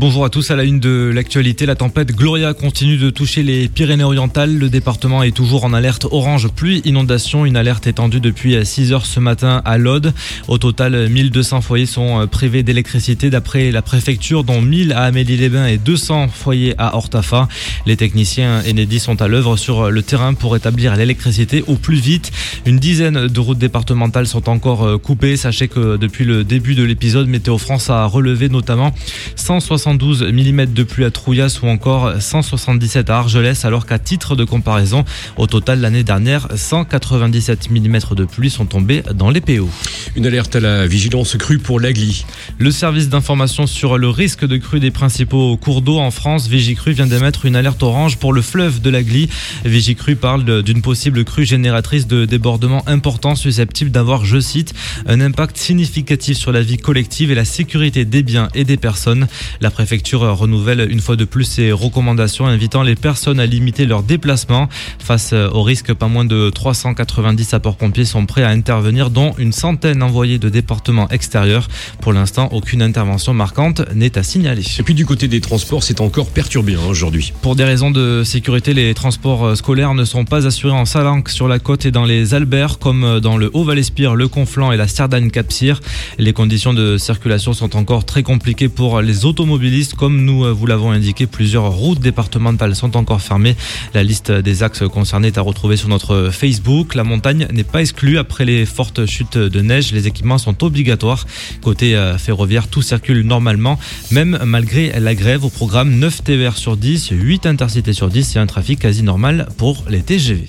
Bonjour à tous, à la une de l'actualité, la tempête Gloria continue de toucher les Pyrénées-Orientales. Le département est toujours en alerte orange pluie inondation, une alerte étendue depuis 6 heures ce matin à l'Aude. Au total, 1200 foyers sont privés d'électricité d'après la préfecture, dont 1000 à Amélie-les-Bains et 200 foyers à Hortafa. Les techniciens Enedis sont à l'œuvre sur le terrain pour établir l'électricité au plus vite. Une dizaine de routes départementales sont encore coupées. Sachez que depuis le début de l'épisode, Météo France a relevé notamment 160 112 mm de pluie à Trouillas ou encore 177 à Argelès, alors qu'à titre de comparaison, au total l'année dernière, 197 mm de pluie sont tombés dans les PO. Une alerte à la vigilance crue pour l'Agli. Le service d'information sur le risque de crue des principaux cours d'eau en France, Vigicru, vient d'émettre une alerte orange pour le fleuve de l'Agli. Vigicru parle d'une possible crue génératrice de débordements importants susceptibles d'avoir, je cite, un impact significatif sur la vie collective et la sécurité des biens et des personnes. La préfecture renouvelle une fois de plus ses recommandations invitant les personnes à limiter leurs déplacements. Face au risque, pas moins de 390 sapeurs-pompiers sont prêts à intervenir, dont une centaine envoyés de départements extérieurs. Pour l'instant, aucune intervention marquante n'est à signaler. Et puis du côté des transports, c'est encore perturbé hein, aujourd'hui. Pour des raisons de sécurité, les transports scolaires ne sont pas assurés en Salanque, sur la côte et dans les Alberts, comme dans le Haut-Valespire, le Conflent et la Cerdagne-Capcir. Les conditions de circulation sont encore très compliquées pour les automobiles comme nous euh, vous l'avons indiqué, plusieurs routes départementales sont encore fermées. La liste des axes concernés est à retrouver sur notre Facebook. La montagne n'est pas exclue après les fortes chutes de neige. Les équipements sont obligatoires. Côté euh, ferroviaire, tout circule normalement, même malgré la grève. Au programme 9 TER sur 10, 8 intercités sur 10 et un trafic quasi normal pour les TGV.